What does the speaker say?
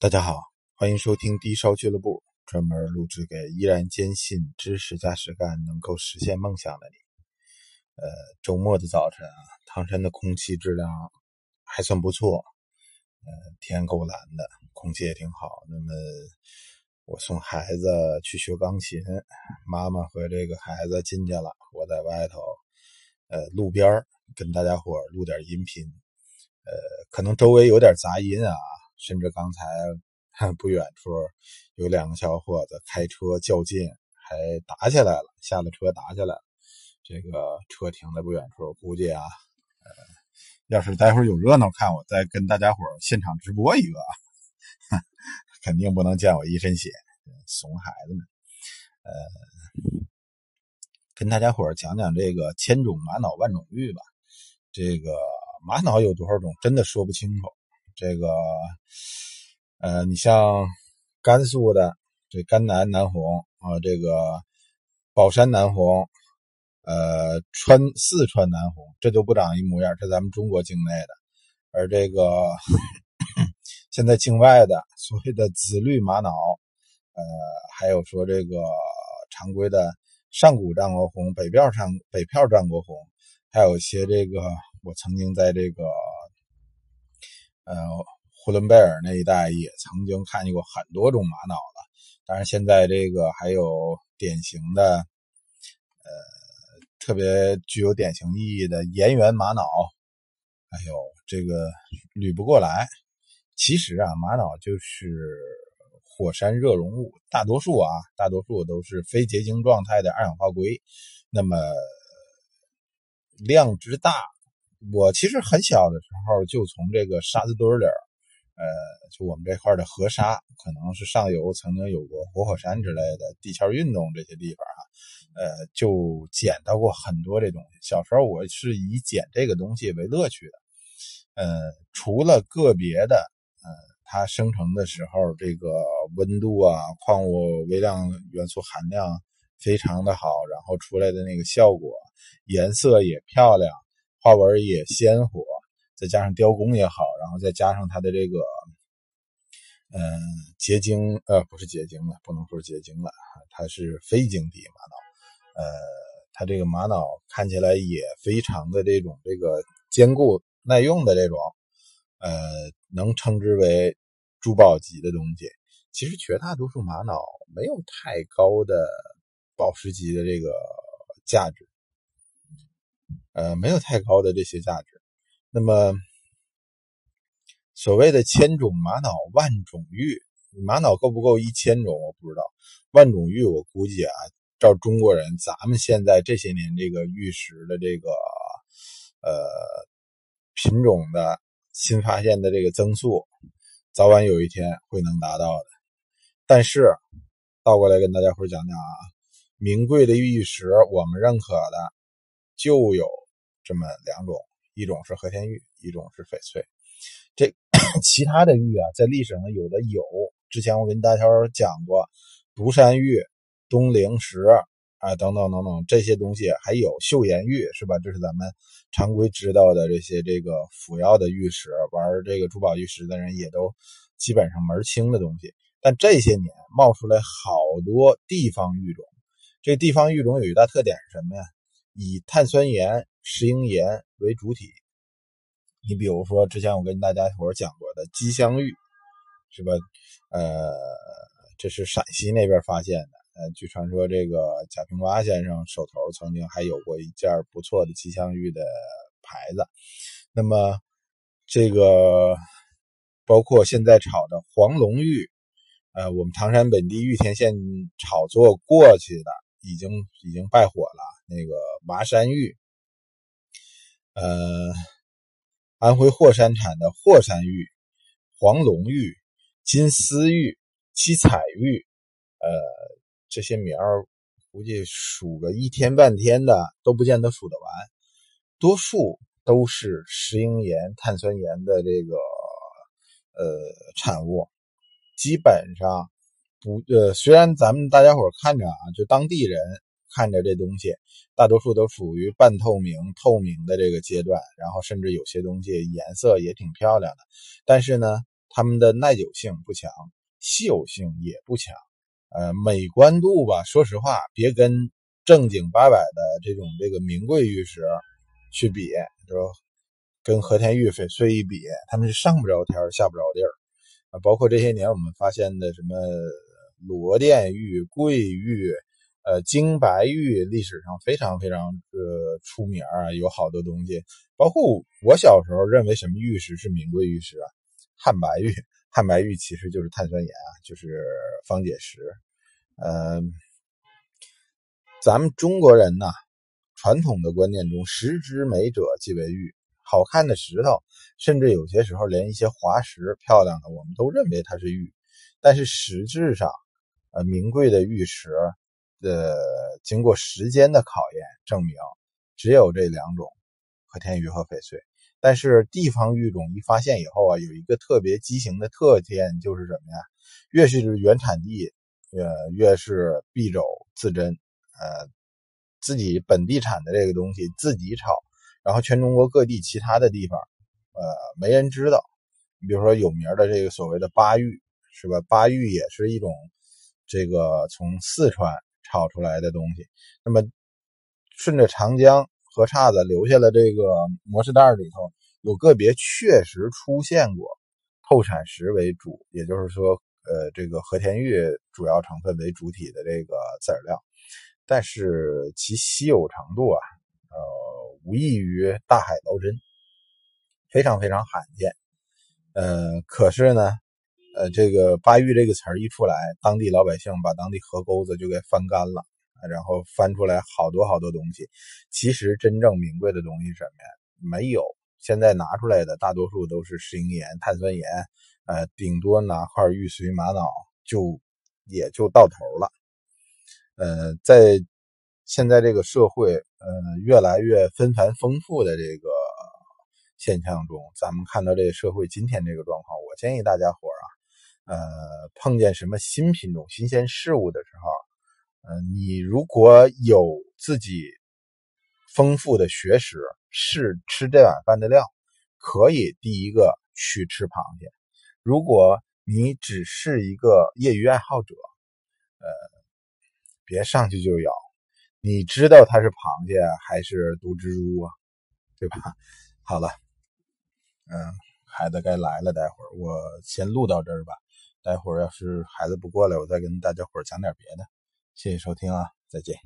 大家好，欢迎收听低烧俱乐部，专门录制给依然坚信知识加实干能够实现梦想的你。呃，周末的早晨啊，唐山的空气质量还算不错，呃，天够蓝的，空气也挺好。那么，我送孩子去学钢琴，妈妈和这个孩子进去了，我在外头，呃，路边跟大家伙录点音频，呃，可能周围有点杂音啊。甚至刚才 不远处有两个小伙子开车较劲，还打起来了。下了车打起来了。这个车停在不远处，估计啊，呃，要是待会有热闹看，我再跟大家伙现场直播一个，肯定不能见我一身血，怂孩子们。呃，跟大家伙讲讲这个千种玛瑙万种玉吧。这个玛瑙有多少种，真的说不清楚。这个，呃，你像甘肃的这甘南南红啊，这个宝山南红，呃，川四川南红，这就不长一模样，这咱们中国境内的。而这个现在境外的所谓的紫绿玛瑙，呃，还有说这个常规的上古战国红、北票上北票战国红，还有一些这个我曾经在这个。呃，呼伦贝尔那一带也曾经看见过很多种玛瑙了，当然现在这个还有典型的，呃，特别具有典型意义的岩原玛瑙，哎呦，这个捋不过来。其实啊，玛瑙就是火山热熔物，大多数啊，大多数都是非结晶状态的二氧化硅，那么量之大。我其实很小的时候就从这个沙子堆里呃，就我们这块的河沙，可能是上游曾经有过活火山之类的地壳运动这些地方啊，呃，就捡到过很多这东西。小时候我是以捡这个东西为乐趣的，呃，除了个别的，呃，它生成的时候这个温度啊、矿物微量元素含量非常的好，然后出来的那个效果，颜色也漂亮。花纹也鲜活，再加上雕工也好，然后再加上它的这个，嗯，结晶，呃，不是结晶了，不能说结晶了，它是非晶体玛瑙，呃，它这个玛瑙看起来也非常的这种这个坚固耐用的这种，呃，能称之为珠宝级的东西。其实绝大多数玛瑙没有太高的宝石级的这个价值。呃，没有太高的这些价值。那么，所谓的千种玛瑙万种玉，玛瑙够不够一千种？我不知道。万种玉，我估计啊，照中国人，咱们现在这些年这个玉石的这个呃品种的新发现的这个增速，早晚有一天会能达到的。但是倒过来跟大家伙讲讲啊，名贵的玉石，我们认可的就有。这么两种，一种是和田玉，一种是翡翠。这 其他的玉啊，在历史上有的有，之前我跟大家讲过，独山玉、东陵石啊，等等等等这些东西，还有岫岩玉，是吧？这是咱们常规知道的这些这个辅药的玉石，玩这个珠宝玉石的人也都基本上门清的东西。但这些年冒出来好多地方玉种，这地方玉种有一大特点是什么呀？以碳酸盐。石英岩为主体，你比如说之前我跟大家伙讲过的鸡香玉，是吧？呃，这是陕西那边发现的。呃，据传说这个贾平凹先生手头曾经还有过一件不错的吉祥玉的牌子。那么这个包括现在炒的黄龙玉，呃，我们唐山本地玉田县炒作过去的，已经已经败火了。那个麻山玉。呃，安徽霍山产的霍山玉、黄龙玉、金丝玉、七彩玉，呃，这些名儿估计数个一天半天的都不见得数得完。多数都是石英岩、碳酸盐的这个呃产物，基本上不呃，虽然咱们大家伙看着啊，就当地人。看着这东西，大多数都属于半透明、透明的这个阶段，然后甚至有些东西颜色也挺漂亮的。但是呢，它们的耐久性不强，稀有性也不强。呃，美观度吧，说实话，别跟正经八百的这种这个名贵玉石去比，就跟和田玉翡翠一比，他们是上不着天下不着地儿啊。包括这些年我们发现的什么罗甸玉、桂玉。呃，金白玉历史上非常非常呃出名啊，有好多东西，包括我小时候认为什么玉石是名贵玉石啊，汉白玉，汉白玉其实就是碳酸盐啊，就是方解石。呃，咱们中国人呢，传统的观念中，石之美者即为玉，好看的石头，甚至有些时候连一些滑石漂亮的，我们都认为它是玉，但是实质上，呃，名贵的玉石。呃，经过时间的考验，证明只有这两种和田玉和翡翠。但是地方玉种一发现以后啊，有一个特别畸形的特点，就是什么呀？越是原产地，呃，越是敝帚自珍，呃，自己本地产的这个东西自己炒，然后全中国各地其他的地方，呃，没人知道。你比如说有名的这个所谓的巴玉，是吧？巴玉也是一种这个从四川。炒出来的东西，那么顺着长江河岔子留下了这个模式袋里头，有个别确实出现过透产石为主，也就是说，呃，这个和田玉主要成分为主体的这个籽料，但是其稀有程度啊，呃，无异于大海捞针，非常非常罕见。呃，可是呢。呃，这个“巴玉”这个词儿一出来，当地老百姓把当地河沟子就给翻干了，然后翻出来好多好多东西。其实真正名贵的东西什么呀？没有。现在拿出来的大多数都是石英岩、碳酸盐，呃，顶多拿块玉髓、玛瑙就也就到头了。呃，在现在这个社会，呃，越来越纷繁丰富的这个现象中，咱们看到这个社会今天这个状况，我建议大家伙。呃，碰见什么新品种、新鲜事物的时候，呃，你如果有自己丰富的学识，是吃这碗饭的料，可以第一个去吃螃蟹。如果你只是一个业余爱好者，呃，别上去就咬。你知道它是螃蟹还是毒蜘蛛啊？对吧？好了，嗯，孩子该来了，待会儿我先录到这儿吧。待会儿要是孩子不过来，我再跟大家伙讲点别的。谢谢收听啊，再见。